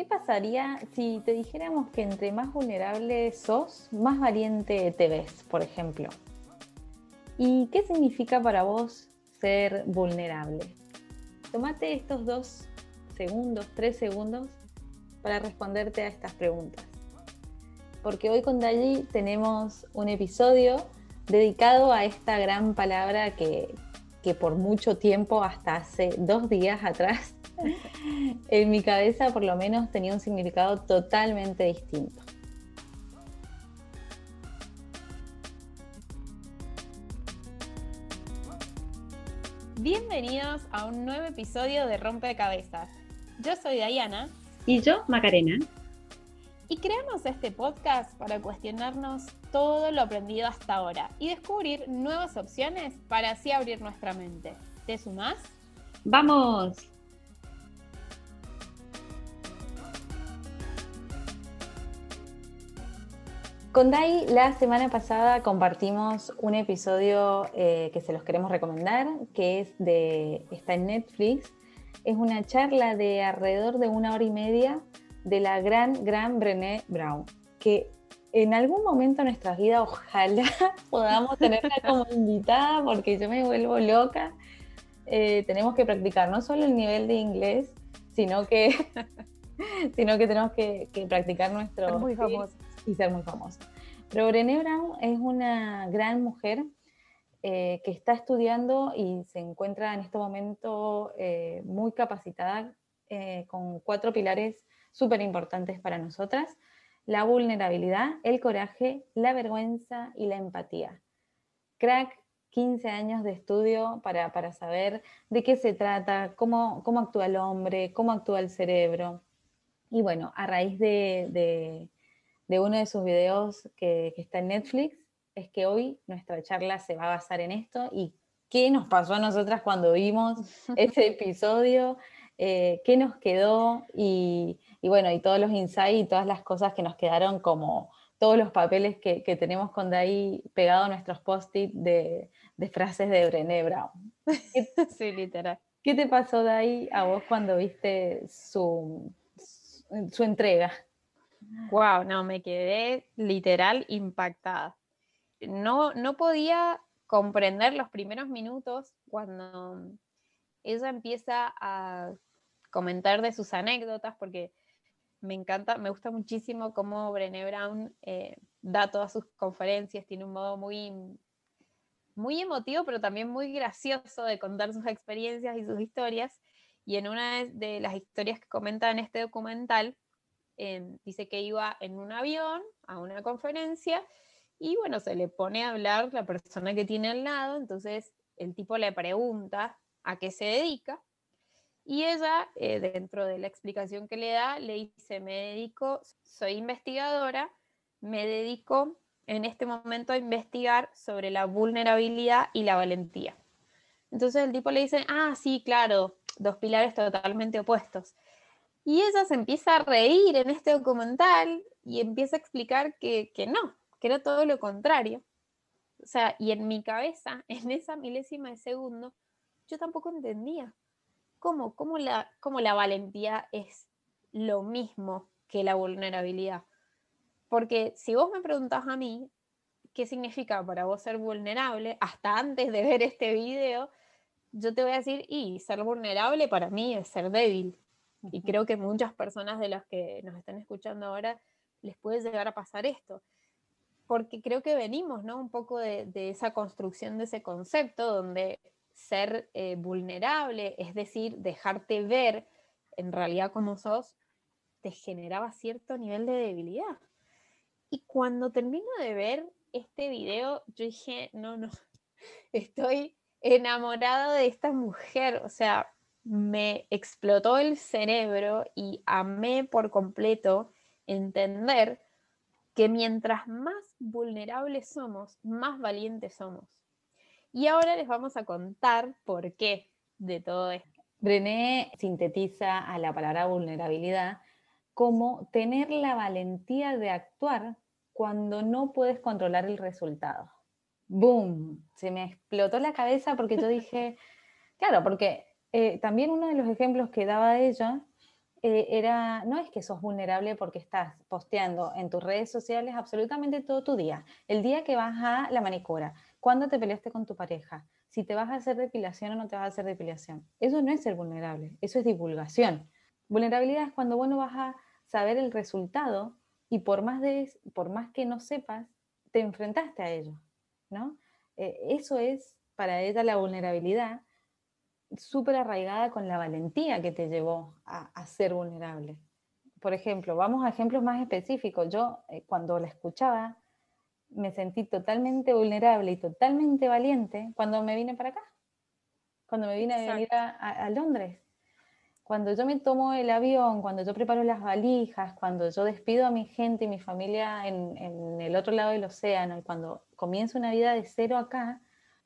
¿qué pasaría si te dijéramos que entre más vulnerable sos, más valiente te ves, por ejemplo? ¿Y qué significa para vos ser vulnerable? Tómate estos dos segundos, tres segundos, para responderte a estas preguntas. Porque hoy con Dali tenemos un episodio dedicado a esta gran palabra que, que por mucho tiempo, hasta hace dos días atrás, en mi cabeza por lo menos tenía un significado totalmente distinto. Bienvenidos a un nuevo episodio de Rompecabezas. Yo soy Diana. Y yo, Macarena. Y creamos este podcast para cuestionarnos todo lo aprendido hasta ahora y descubrir nuevas opciones para así abrir nuestra mente. ¿Te sumás? ¡Vamos! Con Dai la semana pasada compartimos un episodio eh, que se los queremos recomendar, que es de, está en Netflix. Es una charla de alrededor de una hora y media de la gran, gran Brené Brown, que en algún momento de nuestras vidas ojalá podamos tenerla como invitada porque yo me vuelvo loca. Eh, tenemos que practicar no solo el nivel de inglés, sino que, sino que tenemos que, practicar nuestro... muy famoso y ser muy famosa. Pero Brené Brown es una gran mujer eh, que está estudiando y se encuentra en este momento eh, muy capacitada eh, con cuatro pilares súper importantes para nosotras. La vulnerabilidad, el coraje, la vergüenza y la empatía. Crack, 15 años de estudio para, para saber de qué se trata, cómo, cómo actúa el hombre, cómo actúa el cerebro. Y bueno, a raíz de de uno de sus videos que, está en Netflix, es que hoy nuestra charla se va a basar en esto y qué nos pasó a nosotras cuando vimos ese episodio, eh, qué nos quedó y, bueno, y todos los insights y todas las cosas que nos quedaron como todos los papeles que, tenemos con Dai pegado a nuestros post-it de, frases de Brené Brown. sí, literal. ¿Qué te pasó, Dai, a vos cuando viste su, su entrega? Wow, no, me quedé literal impactada. No, no podía comprender los primeros minutos cuando ella empieza a comentar de sus anécdotas, porque me encanta, me gusta muchísimo cómo Brené Brown eh, da todas sus conferencias, tiene un modo muy, muy emotivo, pero también muy gracioso de contar sus experiencias y sus historias. Y en una de las historias que comenta en este documental, dice que iba en un avión a una conferencia y bueno, se le pone a hablar la persona que tiene al lado, entonces el tipo le pregunta a qué se dedica y ella, eh, dentro de la explicación que le da, le dice, me dedico, soy investigadora, me dedico en este momento a investigar sobre la vulnerabilidad y la valentía. Entonces el tipo le dice, ah, sí, claro, dos pilares totalmente opuestos. Y ella se empieza a reír en este documental y empieza a explicar que, no, que era todo lo contrario. O sea, y en mi cabeza, en esa milésima de segundo, yo tampoco entendía cómo, cómo, la, cómo la valentía es lo mismo que la vulnerabilidad. Porque si vos me preguntás a mí, ¿qué significa para vos ser vulnerable? Hasta antes de ver este video, yo te voy a decir, y ser vulnerable para mí es ser débil. Y creo que muchas personas de las que nos están escuchando ahora les puede llegar a pasar esto. Porque creo que venimos, ¿no? Un poco de, esa construcción de ese concepto donde ser eh, vulnerable, es decir, dejarte ver en realidad como sos, te generaba cierto nivel de debilidad. Y cuando termino de ver este video, yo dije, no, no, estoy enamorado de esta mujer, o sea, me explotó el cerebro y amé por completo entender que mientras más vulnerables somos, más valientes somos. Y ahora les vamos a contar por qué de todo esto. Brené sintetiza a la palabra vulnerabilidad como tener la valentía de actuar cuando no puedes controlar el resultado. ¡Boom! Se me explotó la cabeza porque yo dije, claro, porque eh, también uno de los ejemplos que daba ella eh, era, no es que sos vulnerable porque estás posteando en tus redes sociales absolutamente todo tu día. El día que vas a la manicura, cuando te peleaste con tu pareja, si te vas a hacer depilación o no te vas a hacer depilación. Eso no es ser vulnerable, eso es divulgación. Vulnerabilidad es cuando vos no vas a saber el resultado y por más, de, por más que no sepas, te enfrentaste a ello, ¿no? Eh, eso es para ella la vulnerabilidad súper arraigada con la valentía que te llevó a, ser vulnerable. Por ejemplo, vamos a ejemplos más específicos. Yo eh, cuando la escuchaba me sentí totalmente vulnerable y totalmente valiente cuando me vine para acá, cuando me vine a venir a, Londres. Cuando yo me tomo el avión, cuando yo preparo las valijas, cuando yo despido a mi gente y mi familia en, en el otro lado del océano y cuando comienzo una vida de cero acá,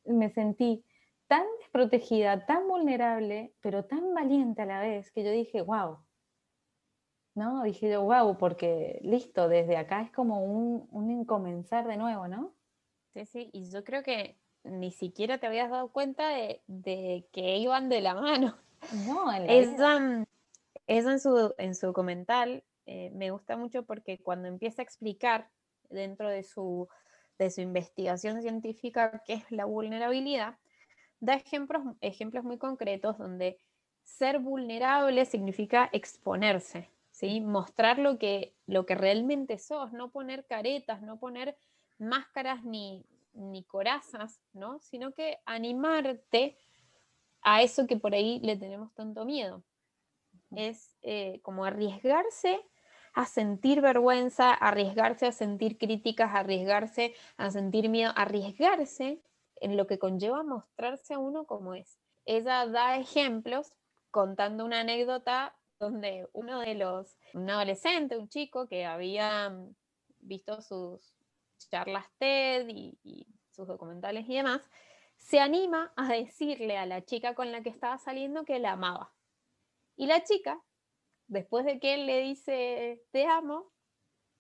me sentí tan desprotegida, tan vulnerable, pero tan valiente a la vez, que yo dije, wow. ¿No? Dije yo, wow, porque listo, desde acá es como un, un comenzar de nuevo, ¿no? Sí, sí, y yo creo que ni siquiera te habías dado cuenta de, de que iban de la mano. No, en esa, en su, en su documental eh, me gusta mucho porque cuando empieza a explicar dentro de su, de su investigación científica qué es la vulnerabilidad, da ejemplos, ejemplos muy concretos donde ser vulnerable significa exponerse, ¿sí? mostrar lo que, lo que realmente sos, no poner caretas, no poner máscaras ni, ni corazas, ¿no? sino que animarte a eso que por ahí le tenemos tanto miedo. Es eh, como arriesgarse a sentir vergüenza, arriesgarse a sentir críticas, arriesgarse a sentir miedo, arriesgarse en lo que conlleva mostrarse a uno como es. Ella da ejemplos contando una anécdota donde uno de los, un adolescente, un chico que había mm, visto sus charlas TED y, sus documentales y demás, se anima a decirle a la chica con la que estaba saliendo que la amaba. Y la chica, después de que él le dice te amo,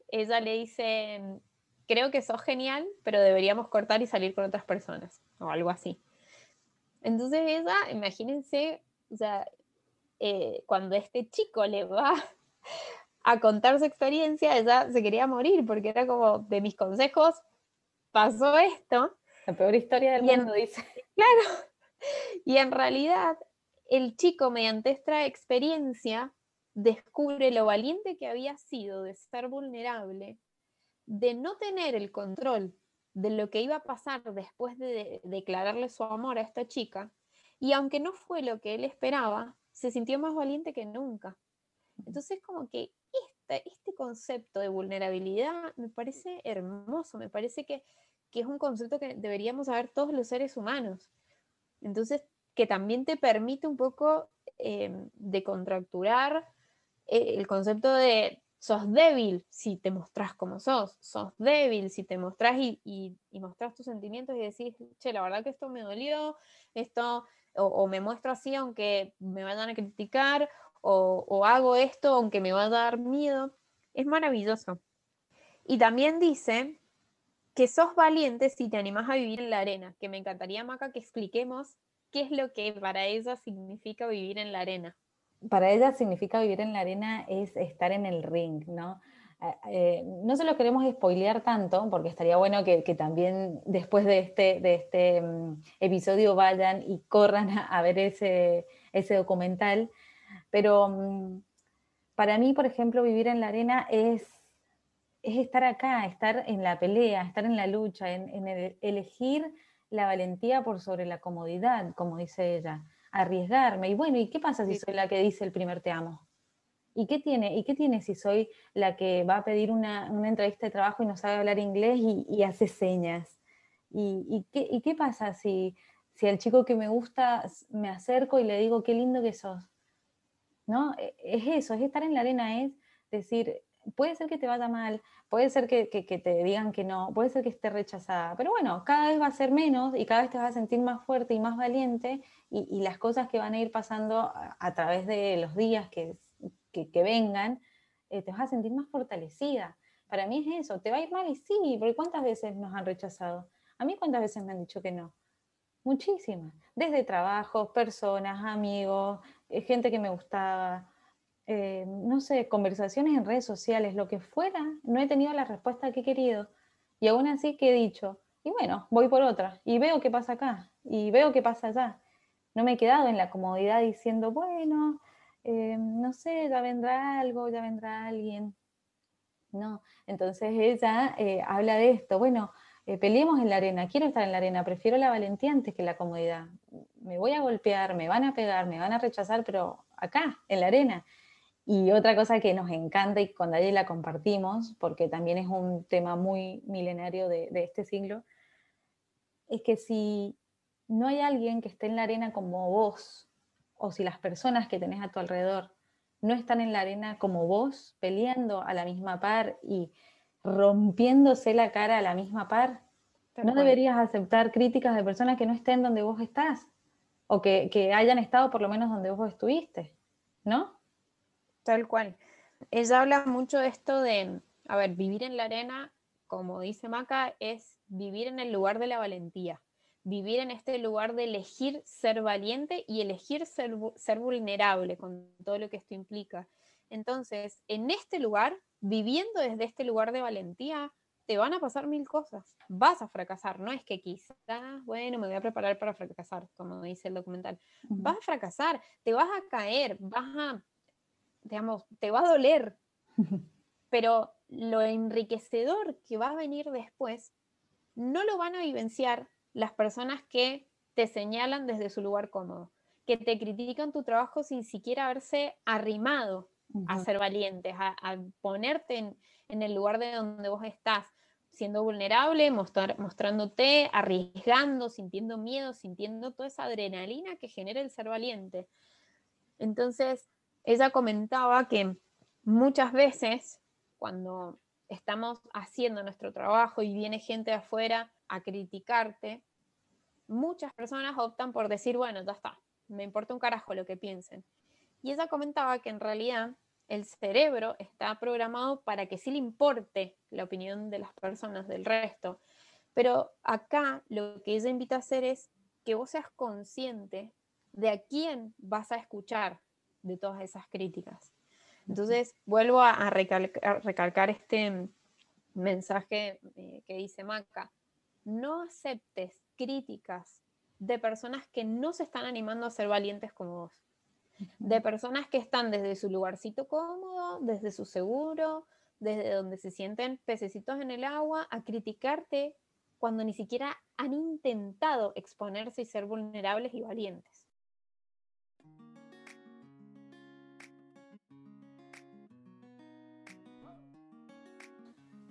ella le dice creo que sos genial, pero deberíamos cortar y salir con otras personas, o algo así. Entonces ella, imagínense, o sea, eh, cuando este chico le va a contar su experiencia, ella se quería morir, porque era como, de mis consejos, pasó esto. La peor historia del mundo, dice. Claro. Y en realidad, el chico, mediante esta experiencia, descubre lo valiente que había sido de ser vulnerable de no tener el control de lo que iba a pasar después de, declararle su amor a esta chica, y aunque no fue lo que él esperaba, se sintió más valiente que nunca. Entonces, como que este, este concepto de vulnerabilidad me parece hermoso, me parece que, es un concepto que deberíamos saber todos los seres humanos. Entonces, que también te permite un poco eh, de contracturar eh, el concepto de sos débil si te mostrás como sos, sos débil si te mostrás y, y, mostrás tus sentimientos y decís, che, la verdad que esto me dolió, esto, o, me muestro así aunque me vayan a criticar, o, o, hago esto aunque me va a dar miedo, es maravilloso. Y también dice que sos valiente si te animás a vivir en la arena, que me encantaría, Maca, que expliquemos qué es lo que para ella significa vivir en la arena para ella significa vivir en la arena es estar en el ring, ¿no? Eh, eh, no se lo queremos spoilear tanto, porque estaría bueno que, también después de este, de este mm, episodio vayan y corran a, ver ese, ese, documental, pero mm, para mí, por ejemplo, vivir en la arena es, es estar acá, estar en la pelea, estar en la lucha, en elegir la valentía por sobre la comodidad, como dice ella arriesgarme. Y bueno, ¿y qué pasa si soy la que dice el primer te amo? ¿Y qué tiene, ¿y qué tiene si soy la que va a pedir una, entrevista de trabajo y no sabe hablar inglés y, hace señas? ¿Y, qué, ¿Y, qué, pasa si, si al chico que me gusta me acerco y le digo qué lindo que sos? ¿No? E, es eso, es estar en la arena, es decir, puede ser que te vaya mal, puede ser que, te digan que no, puede ser que esté rechazada, pero bueno, cada vez va a ser menos y cada vez te vas a sentir más fuerte y más valiente y, las cosas que van a ir pasando a, través de los días que, vengan, eh, te vas a sentir más fortalecida. Para mí es eso, te va a ir mal y sí, porque ¿cuántas veces nos han rechazado? A mí cuántas veces me han dicho que no. Muchísimas, desde trabajos, personas, amigos, eh, gente que me gustaba, eh, no sé, conversaciones en redes sociales, lo que fuera, no he tenido la respuesta que he querido. Y aún así que he dicho, y bueno, voy por otra, y veo qué pasa acá, y veo qué pasa allá. No me he quedado en la comodidad diciendo, bueno, eh, no sé, ya vendrá algo, ya vendrá alguien. No, entonces ella eh, habla de esto, bueno, eh, peleemos en la arena, quiero estar en la arena, prefiero la valentía antes que la comodidad. Me voy a golpear, me van a pegar, me van a rechazar, pero acá, en la arena. Y otra cosa que nos encanta y con Dalle la compartimos, porque también es un tema muy milenario de, de este siglo, es que si no hay alguien que esté en la arena como vos, o si las personas que tenés a tu alrededor no están en la arena como vos, peleando a la misma par y rompiéndose la cara a la misma par, no deberías aceptar críticas de personas que no estén donde vos estás o que, que, hayan estado por lo menos donde vos estuviste, ¿no? Tal cual. Ella habla mucho de esto de, a ver, vivir en la arena, como dice Maca, es vivir en el lugar de la valentía, vivir en este lugar de elegir ser valiente y elegir ser, ser vulnerable con todo lo que esto implica. Entonces, en este lugar viviendo desde este lugar de valentía, te van a pasar mil cosas. Vas a fracasar. No es que quizás, bueno, me voy a preparar para fracasar, como dice el documental. Vas a fracasar, te vas a caer, vas a, digamos, te va a doler. Pero lo enriquecedor que va a venir después, no lo van a vivenciar las personas que te señalan desde su lugar cómodo, que te critican tu trabajo sin siquiera haberse arrimado a ser valientes, a, ponerte en, el lugar de donde vos estás, siendo vulnerable, mostrar, mostrándote, arriesgando, sintiendo miedo, sintiendo toda esa adrenalina que genera el ser valiente. Entonces, ella comentaba que muchas veces cuando estamos haciendo nuestro trabajo y viene gente de afuera a criticarte, muchas personas optan por decir, bueno, ya está, me importa un carajo lo que piensen. Y ella comentaba que en realidad el cerebro está programado para que sí le importe la opinión de las personas, del resto. Pero acá lo que ella invita a hacer es que vos seas consciente de a quién vas a escuchar de todas esas críticas. Entonces, vuelvo a, recalcar, este mensaje eh, que dice Maca. No aceptes críticas de personas que no se están animando a ser valientes como vos de personas que están desde su lugarcito cómodo, desde su seguro, desde donde se sienten pececitos en el agua, a criticarte cuando ni siquiera han intentado exponerse y ser vulnerables y valientes.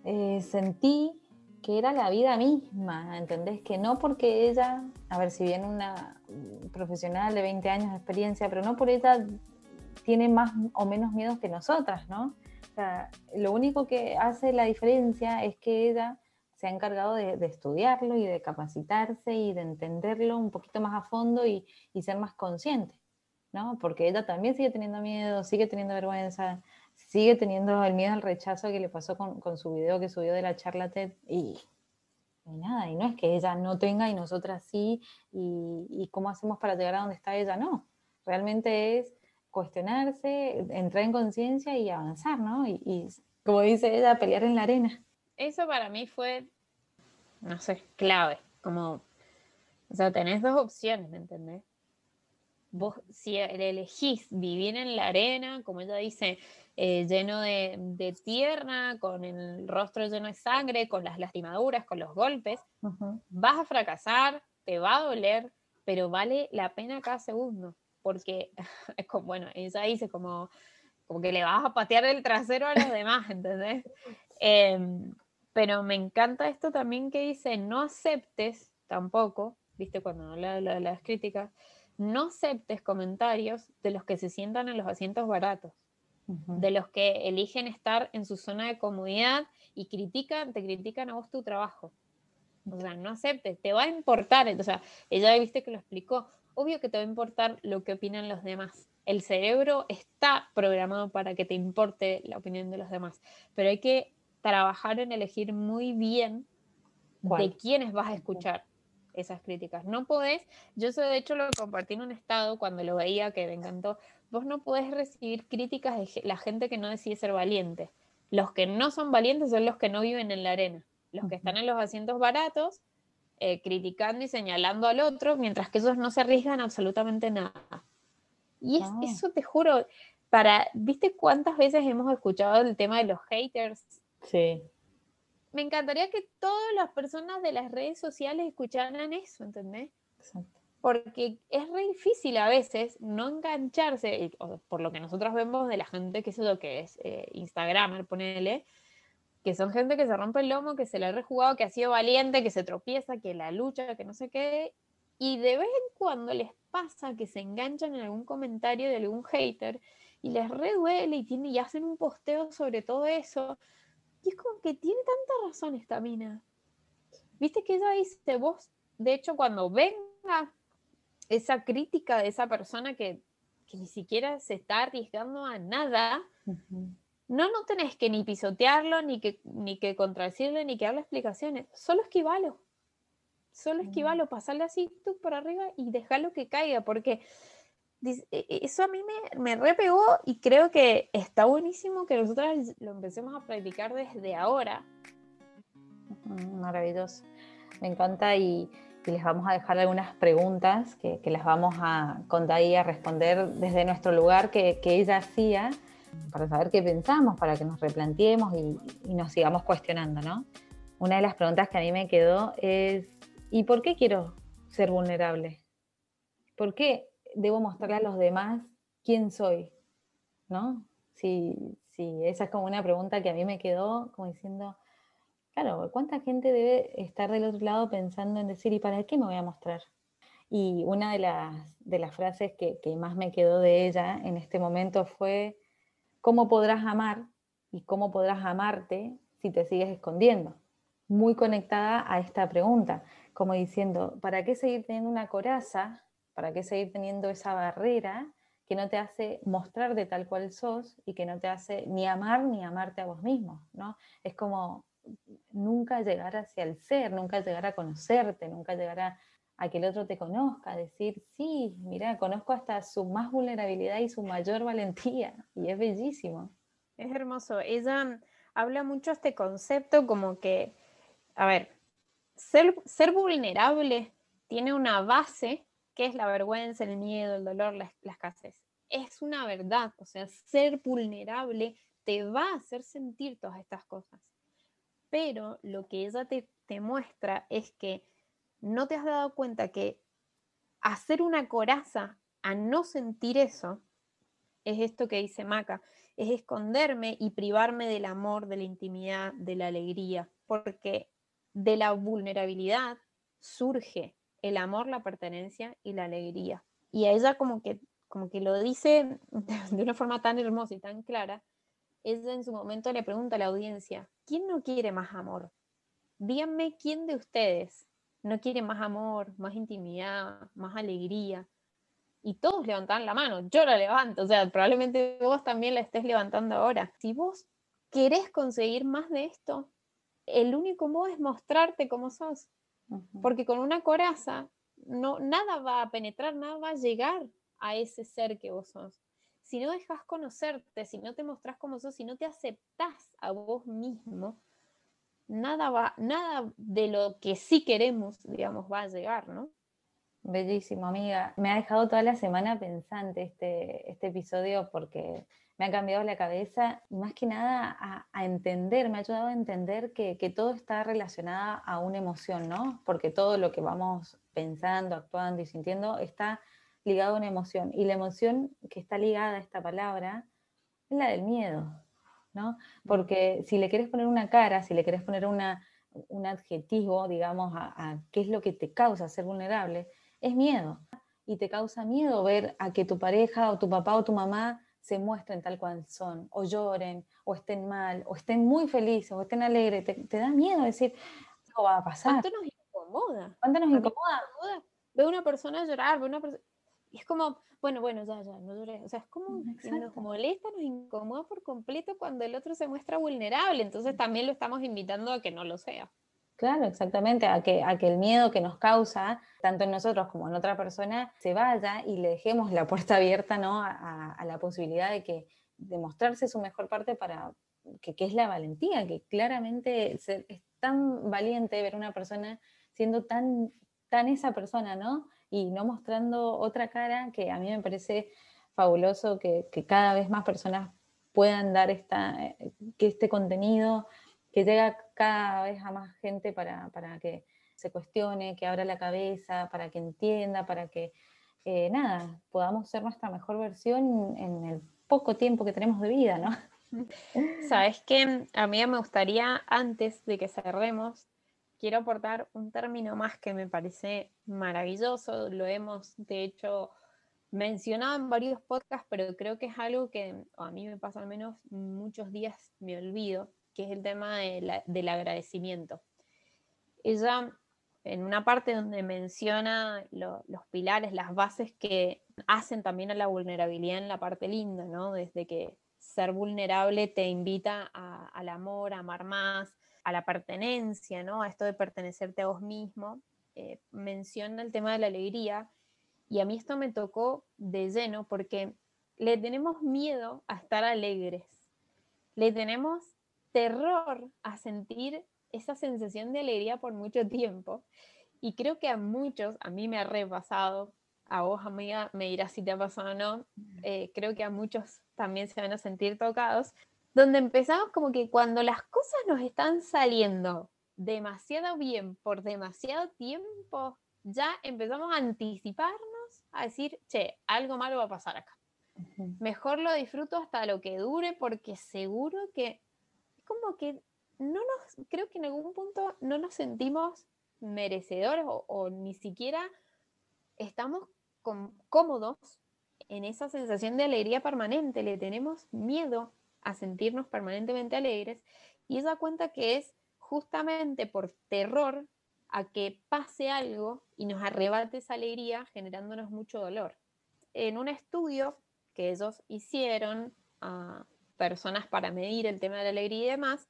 Eh, sentí que era la vida misma, ¿entendés? Que no porque ella, a ver, si bien una profesional de 20 años de experiencia, pero no por ella tiene más o menos miedos que nosotras, ¿no? O sea, lo único que hace la diferencia es que ella se ha encargado de, estudiarlo y de capacitarse y de entenderlo un poquito más a fondo y, y ser más consciente, ¿no? Porque ella también sigue teniendo miedo, sigue teniendo vergüenza, sigue teniendo el miedo al rechazo que le pasó con, su video que subió de la charla TED y, nada, y no es que ella no tenga y nosotras sí, y, cómo hacemos para llegar a donde está ella, no. Realmente es cuestionarse, entrar en conciencia y avanzar, ¿no? Y, y, como dice ella, pelear en la arena. Eso para mí fue, no sé, clave, como, o sea, tenés dos opciones, ¿me entendés? Vos, si elegís vivir en la arena, como ella dice, eh, lleno de, tierra, con el rostro lleno de sangre, con las lastimaduras, con los golpes, vas a fracasar, te va a doler, pero vale la pena cada segundo, porque es como, bueno, ella dice como, como que le vas a patear el trasero a los demás, ¿entendés? Em, pero me encanta esto también que dice, no aceptes tampoco, viste, cuando habla de las críticas, no aceptes comentarios de los que se sientan en los asientos baratos de los que eligen estar en su zona de comodidad y critican, te critican a vos tu trabajo. O sea, no aceptes, te va a importar. O sea, ella viste que lo explicó. Obvio que te va a importar lo que opinan los demás. El cerebro está programado para que te importe la opinión de los demás, pero hay que trabajar en elegir muy bien de quiénes vas a escuchar. Esas críticas. No podés, yo eso de hecho lo compartí en un estado cuando lo veía que me encantó, vos no podés recibir críticas de la gente que no decide ser valiente. Los que no son valientes son los que no viven en la arena, los que están en los asientos baratos, eh, criticando y señalando al otro, mientras que ellos no se arriesgan absolutamente nada. Y es, ah. eso te juro, para, ¿viste cuántas veces hemos escuchado el tema de los haters? Sí me encantaría que todas las personas de las redes sociales escucharan eso, ¿entendés? Porque es re difícil a veces no engancharse, por lo que nosotros vemos de la gente que es lo que es eh, Instagramer, ponele, que son gente que se rompe el lomo, que se la ha rejugado, que ha sido valiente, que se tropieza, que la lucha, que no sé qué, y de vez en cuando les pasa que se enganchan en algún comentario de algún hater y les reduele y, tiene, y hacen un posteo sobre todo eso y es como que tiene tanta razón esta mina. Viste que ella dice, vos, de hecho, cuando venga esa crítica de esa persona que, ni siquiera se está arriesgando a nada, no, no tenés que ni pisotearlo, ni que, ni que contradecirle, ni que darle explicaciones. Solo esquivalo. Solo esquivalo, pasarle así tú por arriba y dejarlo que caiga, porque eso a mí me, me repegó y creo que está buenísimo que nosotras lo empecemos a practicar desde ahora. Maravilloso. Me encanta y, les vamos a dejar algunas preguntas que, las vamos a contar y a responder desde nuestro lugar que, que, ella hacía para saber qué pensamos, para que nos replanteemos y, y nos sigamos cuestionando, ¿no? Una de las preguntas que a mí me quedó es, ¿y por qué quiero ser vulnerable? ¿Por qué debo mostrarle a los demás quién soy, ¿no? Si, esa es como una pregunta que a mí me quedó como diciendo, claro, ¿cuánta gente debe estar del otro lado pensando en decir, ¿y para qué me voy a mostrar? Y una de las, de las frases que, que más me quedó de ella en este momento fue, ¿cómo podrás amar y cómo podrás amarte si te sigues escondiendo? Muy conectada a esta pregunta, como diciendo, ¿para qué seguir teniendo una coraza ¿Para qué seguir teniendo esa barrera que no te hace mostrar de tal cual sos y que no te hace ni amar ni amarte a vos mismo? ¿no? Es como nunca llegar hacia el ser, nunca llegar a conocerte, nunca llegar a, que el otro te conozca, decir, sí, mira, conozco hasta su más vulnerabilidad y su mayor valentía, y es bellísimo. Es hermoso. Ella habla mucho este concepto como que, a ver, ser, ser vulnerable tiene una base ¿Qué es la vergüenza, el miedo, el dolor, la, escasez? Es una verdad, o sea, ser vulnerable te va a hacer sentir todas estas cosas. Pero lo que ella te, te muestra es que no te has dado cuenta que hacer una coraza a no sentir eso es esto que dice Maca, es esconderme y privarme del amor, de la intimidad, de la alegría, porque de la vulnerabilidad surge el amor, la pertenencia y la alegría. Y a ella como que, como que lo dice de una forma tan hermosa y tan clara, ella en su momento le pregunta a la audiencia, ¿quién no quiere más amor? Díganme quién de ustedes no quiere más amor, más intimidad, más alegría. Y todos levantan la mano, yo la levanto, o sea, probablemente vos también la estés levantando ahora. Si vos querés conseguir más de esto, el único modo es mostrarte como sos. Porque con una coraza no, nada va a penetrar, nada va a llegar a ese ser que vos sos. Si no dejas conocerte, si no te mostrás como sos, si no te aceptás a vos mismo, nada va, nada de lo que sí queremos, digamos, va a llegar, ¿no? Bellísimo, amiga. Me ha dejado toda la semana pensante este, este episodio porque me ha cambiado la cabeza más que nada a, entender, me ha ayudado a entender que, todo está relacionado a una emoción, ¿no? Porque todo lo que vamos pensando, actuando y sintiendo está ligado a una emoción. Y la emoción que está ligada a esta palabra es la del miedo, ¿no? Porque si le quieres poner una cara, si le quieres poner una, un adjetivo, digamos, a, a qué es lo que te causa ser vulnerable, es miedo. Y te causa miedo ver a que tu pareja o tu papá o tu mamá se muestren tal cual son, o lloren, o estén mal, o estén muy felices, o estén alegres, te, da miedo decir, ¿qué va a pasar? ¿Cuánto nos incomoda? ¿Cuánto nos incomoda? Veo una persona llorar, veo una persona... Y es como, bueno, bueno, ya, ya, no llores. O sea, es como nos molesta, nos incomoda por completo cuando el otro se muestra vulnerable. Entonces también lo estamos invitando a que no lo sea. Claro, exactamente, a que, a que el miedo que nos causa, tanto en nosotros como en otra persona, se vaya y le dejemos la puerta abierta ¿no? a, la posibilidad de que de mostrarse su mejor parte para que, es la valentía, que claramente es tan valiente ver una persona siendo tan, tan esa persona, ¿no? Y no mostrando otra cara que a mí me parece fabuloso que, que cada vez más personas puedan dar esta, eh, que este contenido que llega cada vez a más gente para, que se cuestione, que abra la cabeza, para que entienda, para que, eh, nada, podamos ser nuestra mejor versión en el poco tiempo que tenemos de vida, ¿no? Sabes que a mí me gustaría, antes de que cerremos, quiero aportar un término más que me parece maravilloso, lo hemos de hecho mencionado en varios podcasts, pero creo que es algo que a mí me pasa al menos muchos días me olvido, que es el tema del agradecimiento. Ella, en una parte donde menciona los pilares, las bases que hacen también a la vulnerabilidad en la parte linda, ¿no? Desde que ser vulnerable te invita al amor, a amar más, a la pertenencia, ¿no? A esto de pertenecerte a vos mismo. Eh, menciona el tema de la alegría y a mí esto me tocó de lleno porque le tenemos miedo a estar alegres. Le tenemos terror a sentir esa sensación de alegría por mucho tiempo. Y creo que a muchos, a mí me ha repasado, a vos amiga me dirás si te ha pasado o no, eh, creo que a muchos también se van a sentir tocados, donde empezamos como que cuando las cosas nos están saliendo demasiado bien por demasiado tiempo, ya empezamos a anticiparnos a decir, che, algo malo va a pasar acá. Mejor lo disfruto hasta lo que dure porque seguro que como que no nos, creo que en algún punto no nos sentimos merecedores o, ni siquiera estamos cómodos en esa sensación de alegría permanente, le tenemos miedo a sentirnos permanentemente alegres y esa cuenta que es justamente por terror a que pase algo y nos arrebate esa alegría generándonos mucho dolor. En un estudio que ellos hicieron a personas para medir el tema de la alegría y demás,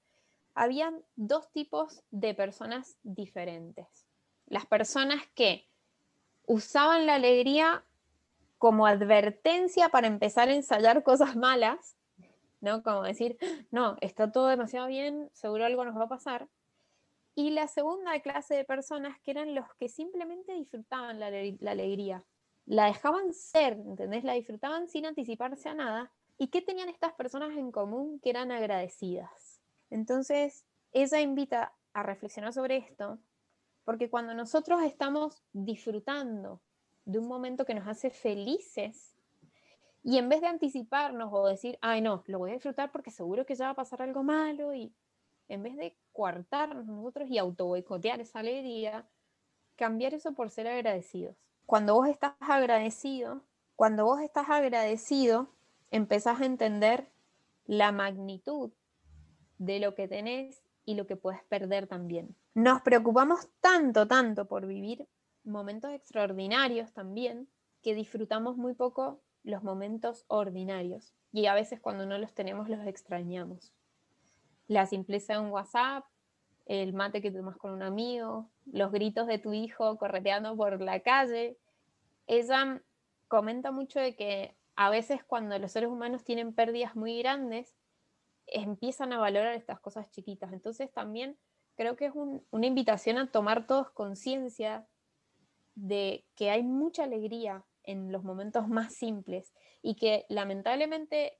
habían dos tipos de personas diferentes. Las personas que usaban la alegría como advertencia para empezar a ensayar cosas malas, ¿no? Como decir, no, está todo demasiado bien, seguro algo nos va a pasar. Y la segunda clase de personas que eran los que simplemente disfrutaban la, la alegría. La dejaban ser, ¿entendés? La disfrutaban sin anticiparse a nada ¿Y qué tenían estas personas en común que eran agradecidas? Entonces, ella invita a reflexionar sobre esto, porque cuando nosotros estamos disfrutando de un momento que nos hace felices, y en vez de anticiparnos o decir, ay no, lo voy a disfrutar porque seguro que ya va a pasar algo malo, y en vez de coartarnos nosotros y auto esa alegría, cambiar eso por ser agradecidos. Cuando vos estás agradecido, cuando vos estás agradecido, empezás a entender la magnitud de lo que tenés y lo que puedes perder también. Nos preocupamos tanto, tanto por vivir momentos extraordinarios también, que disfrutamos muy poco los momentos ordinarios. Y a veces cuando no los tenemos los extrañamos. La simpleza de un WhatsApp, el mate que tomas con un amigo, los gritos de tu hijo correteando por la calle. Ella comenta mucho de que a veces cuando los seres humanos tienen pérdidas muy grandes, empiezan a valorar estas cosas chiquitas. Entonces también creo que es una invitación a tomar todos conciencia de que hay mucha alegría en los momentos más simples y que lamentablemente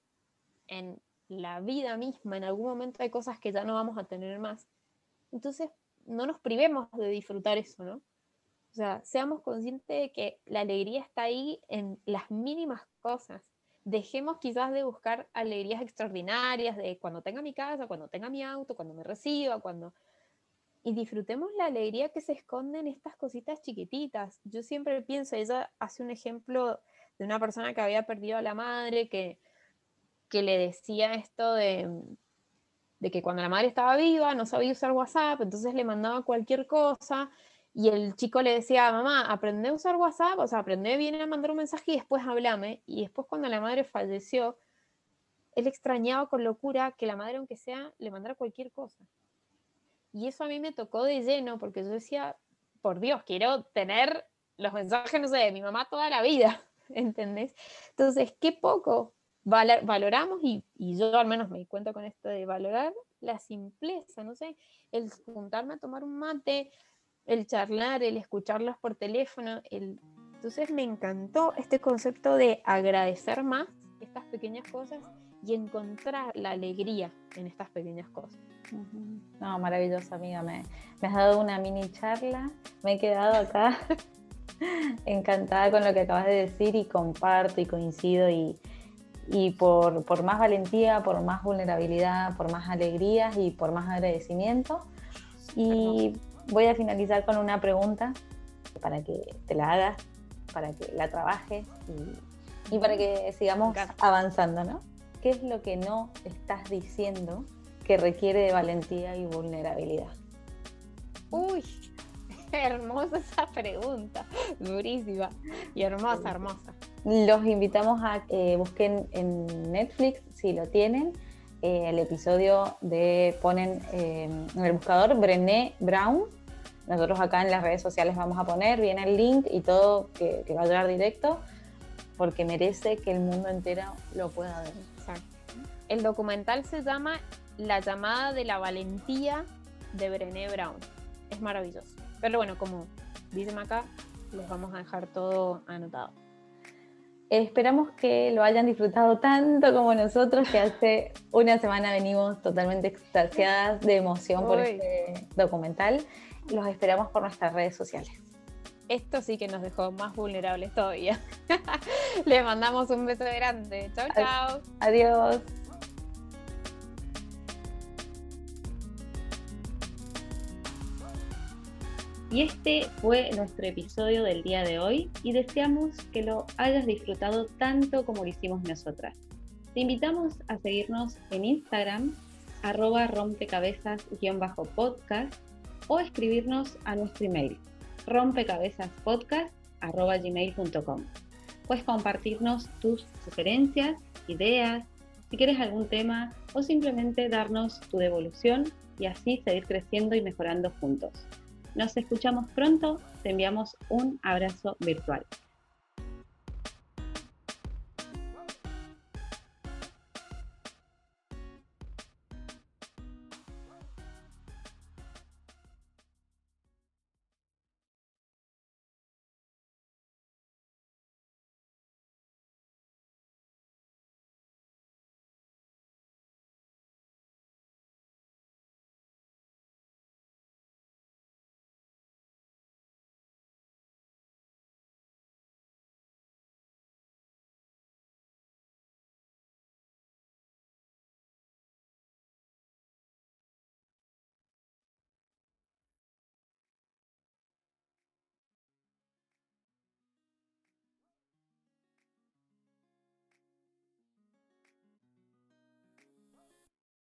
en la vida misma, en algún momento hay cosas que ya no vamos a tener más. Entonces, no nos privemos de disfrutar eso, ¿no? O sea, seamos conscientes de que la alegría está ahí en las mínimas cosas. Dejemos quizás de buscar alegrías extraordinarias de cuando tenga mi casa, cuando tenga mi auto, cuando me reciba, cuando... Y disfrutemos la alegría que se esconde en estas cositas chiquititas. Yo siempre pienso, ella hace un ejemplo de una persona que había perdido a la madre, que, que le decía esto de, de que cuando la madre estaba viva no sabía usar WhatsApp, entonces le mandaba cualquier cosa y el chico le decía, mamá, aprende a usar WhatsApp, o sea, aprende bien a mandar un mensaje y después hablame. Y después cuando la madre falleció, él extrañaba con locura que la madre, aunque sea, le mandara cualquier cosa. Y eso a mí me tocó de lleno porque yo decía, por Dios, quiero tener los mensajes, no sé, de mi mamá toda la vida, ¿entendés? Entonces, qué poco valoramos y, yo al menos me di cuenta con esto de valorar la simpleza, no sé, el juntarme a tomar un mate, el charlar, el escucharlos por teléfono, el... entonces me encantó este concepto de agradecer más estas pequeñas cosas y encontrar la alegría en estas pequeñas cosas. No, maravilloso, amiga. Me, me, has dado una mini charla. Me he quedado acá encantada con lo que acabas de decir y comparto y coincido. Y, y por, por, más valentía, por más vulnerabilidad, por más alegrías y por más agradecimiento. Y voy a finalizar con una pregunta para que te la hagas, para que la trabajes y, y para que sigamos avanzando, ¿no? ¿Qué es lo que no estás diciendo que requiere de valentía y vulnerabilidad? Uy, hermosa esa pregunta, durísima y hermosa, hermosa. Los invitamos a que busquen en Netflix, si lo tienen, eh, el episodio de, ponen eh, en el buscador Brené Brown. Nosotros acá en las redes sociales vamos a poner bien el link y todo que, va a llegar directo, porque merece que el mundo entero lo pueda ver. El documental se llama la llamada de la valentía de Brené Brown. Es maravilloso. Pero bueno, como dicen acá, les vamos a dejar todo anotado. Esperamos que lo hayan disfrutado tanto como nosotros, que hace una semana venimos totalmente extasiadas de emoción por este documental. Los esperamos por nuestras redes sociales. Esto sí que nos dejó más vulnerables todavía. Les mandamos un beso grande. Chao, chao. Adiós. Y este fue nuestro episodio del día de hoy y deseamos que lo hayas disfrutado tanto como lo hicimos nosotras. Te invitamos a seguirnos en Instagram, arroba rompecabezas-podcast o escribirnos a nuestro email, rompecabezaspodcast.gmail.com. Puedes compartirnos tus sugerencias, ideas, si quieres algún tema o simplemente darnos tu devolución y así seguir creciendo y mejorando juntos. Nos escuchamos pronto, te enviamos un abrazo virtual.